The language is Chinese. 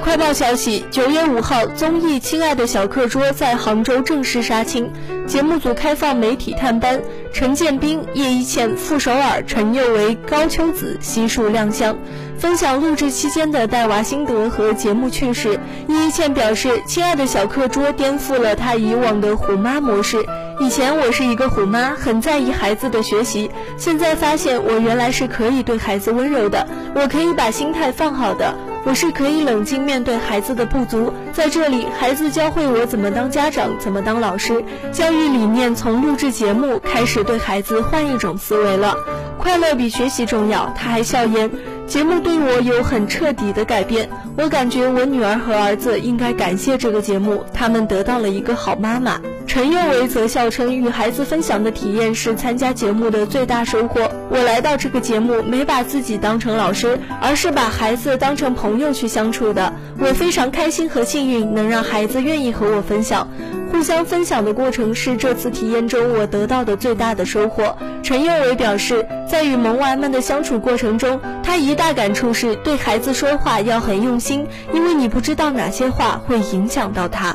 快报消息：九月五号，综艺《亲爱的小课桌》在杭州正式杀青，节目组开放媒体探班，陈建斌、叶一茜、傅首尔、陈宥维、高秋子悉数亮相，分享录制期间的带娃心得和节目趣事。叶一茜表示，《亲爱的小课桌》颠覆了她以往的虎妈模式。以前我是一个虎妈，很在意孩子的学习，现在发现我原来是可以对孩子温柔的，我可以把心态放好的。我是可以冷静面对孩子的不足，在这里，孩子教会我怎么当家长，怎么当老师。教育理念从录制节目开始，对孩子换一种思维了。快乐比学习重要。他还笑言，节目对我有很彻底的改变。我感觉我女儿和儿子应该感谢这个节目，他们得到了一个好妈妈。陈宥维则笑称，与孩子分享的体验是参加节目的最大收获。我来到这个节目，没把自己当成老师，而是把孩子当成朋友去相处的。我非常开心和幸运，能让孩子愿意和我分享。互相分享的过程是这次体验中我得到的最大的收获。陈宥维表示，在与萌娃们的相处过程中，他一大感触是对孩子说话要很用心，因为你不知道哪些话会影响到他。